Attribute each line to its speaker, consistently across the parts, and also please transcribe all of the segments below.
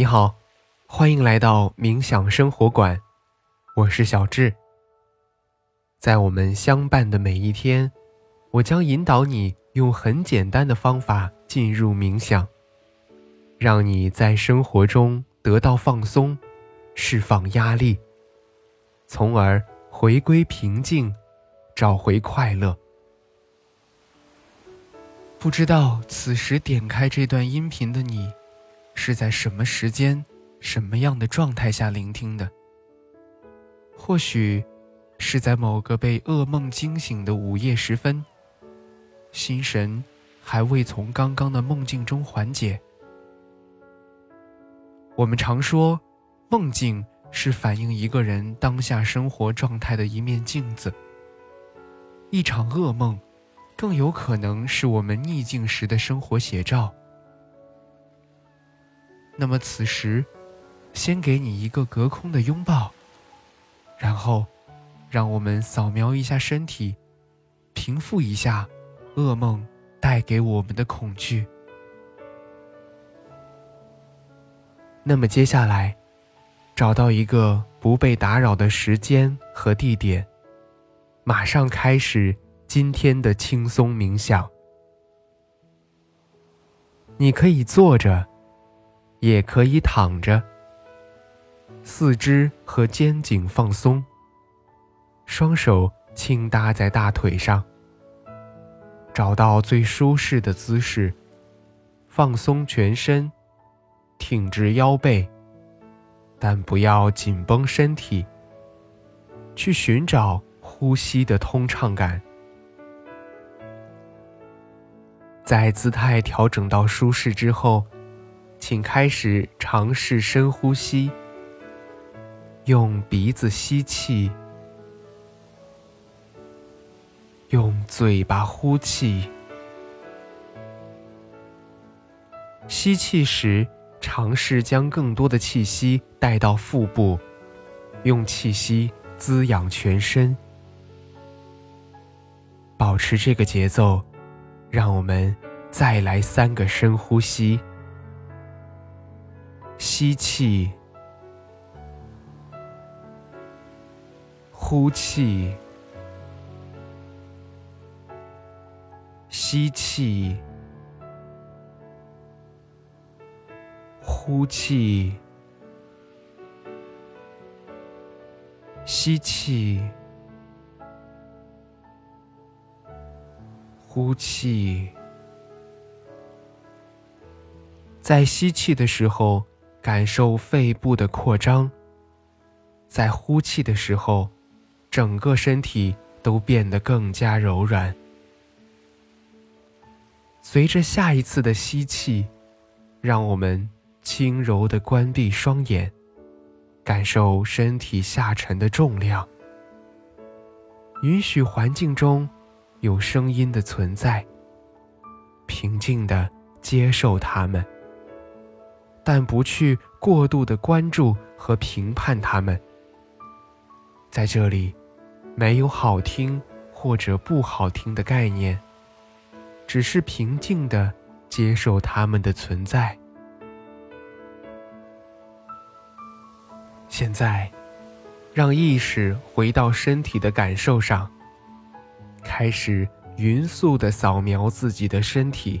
Speaker 1: 你好，欢迎来到冥想生活馆，我是小智。在我们相伴的每一天，我将引导你用很简单的方法进入冥想，让你在生活中得到放松，释放压力，从而回归平静，找回快乐。不知道此时点开这段音频的你，是在什么时间、什么样的状态下聆听的？或许是在某个被噩梦惊醒的午夜时分，心神还未从刚刚的梦境中缓解。我们常说，梦境是反映一个人当下生活状态的一面镜子。一场噩梦。更有可能是我们逆境时的生活写照。那么此时，先给你一个隔空的拥抱，然后，让我们扫描一下身体，平复一下噩梦带给我们的恐惧。那么接下来，找到一个不被打扰的时间和地点，马上开始。今天的轻松冥想，你可以坐着，也可以躺着。四肢和肩颈放松，双手轻搭在大腿上，找到最舒适的姿势，放松全身，挺直腰背，但不要紧绷身体。去寻找呼吸的通畅感。在姿态调整到舒适之后，请开始尝试深呼吸。用鼻子吸气，用嘴巴呼气。吸气时，尝试将更多的气息带到腹部，用气息滋养全身。保持这个节奏。让我们再来三个深呼吸：吸气，呼气，吸气，呼气，吸气。呼气，在吸气的时候，感受肺部的扩张；在呼气的时候，整个身体都变得更加柔软。随着下一次的吸气，让我们轻柔的关闭双眼，感受身体下沉的重量，允许环境中。有声音的存在，平静的接受它们，但不去过度的关注和评判他们。在这里，没有好听或者不好听的概念，只是平静的接受它们的存在。现在，让意识回到身体的感受上。开始匀速的扫描自己的身体。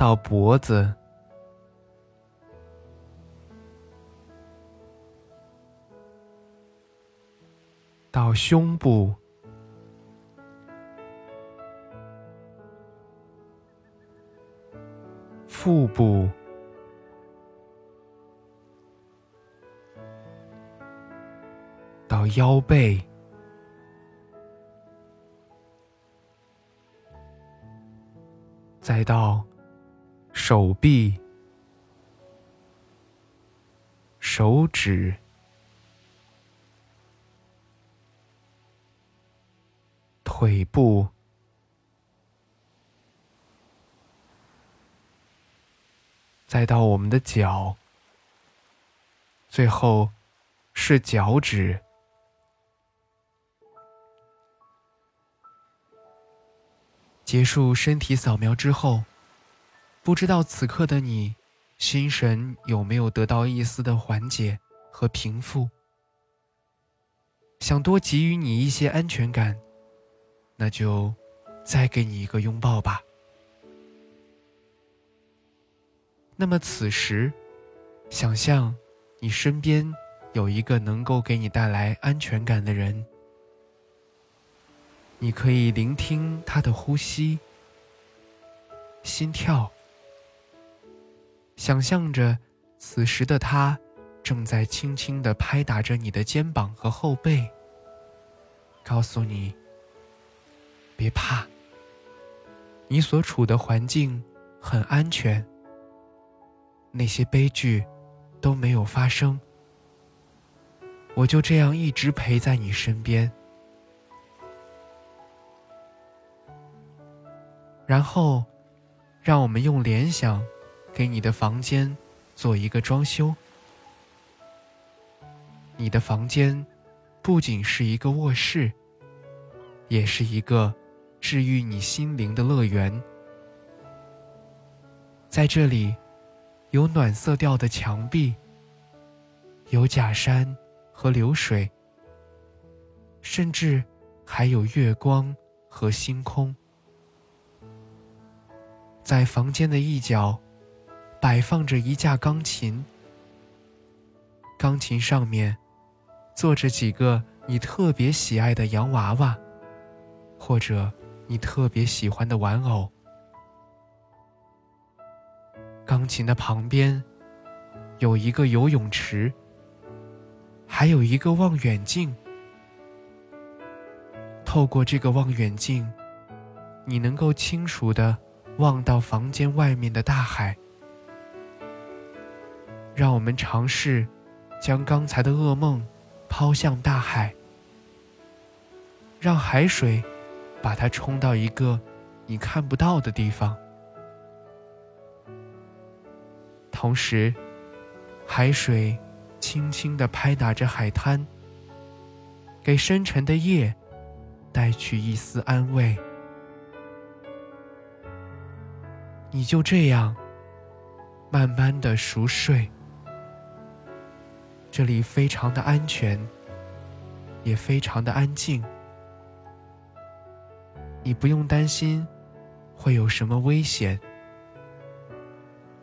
Speaker 1: 到脖子，到胸部，腹部，到腰背，再到。手臂、手指、腿部，再到我们的脚，最后是脚趾。结束身体扫描之后，不知道此刻的你。心神有没有得到一丝的缓解和平复？想多给予你一些安全感，那就再给你一个拥抱吧。那么此时，想象你身边有一个能够给你带来安全感的人，你可以聆听他的呼吸、心跳。想象着，此时的他正在轻轻地拍打着你的肩膀和后背，告诉你：“别怕，你所处的环境很安全，那些悲剧都没有发生。我就这样一直陪在你身边。”然后，让我们用联想。给你的房间做一个装修。你的房间不仅是一个卧室，也是一个治愈你心灵的乐园。在这里，有暖色调的墙壁，有假山和流水，甚至还有月光和星空。在房间的一角。摆放着一架钢琴，钢琴上面坐着几个你特别喜爱的洋娃娃，或者你特别喜欢的玩偶。钢琴的旁边有一个游泳池，还有一个望远镜。透过这个望远镜，你能够清楚的望到房间外面的大海。让我们尝试将刚才的噩梦抛向大海，让海水把它冲到一个你看不到的地方。同时，海水轻轻地拍打着海滩，给深沉的夜带去一丝安慰。你就这样慢慢的熟睡。这里非常的安全，也非常的安静。你不用担心会有什么危险，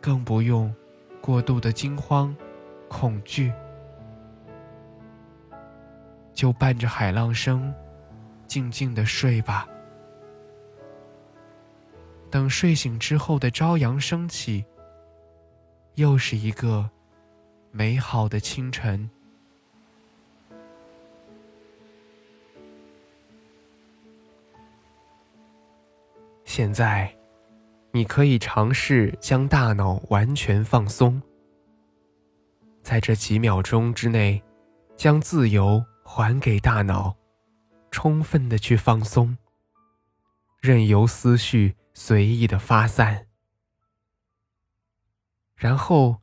Speaker 1: 更不用过度的惊慌、恐惧，就伴着海浪声，静静的睡吧。等睡醒之后的朝阳升起，又是一个。美好的清晨。现在，你可以尝试将大脑完全放松，在这几秒钟之内，将自由还给大脑，充分的去放松，任由思绪随意的发散，然后。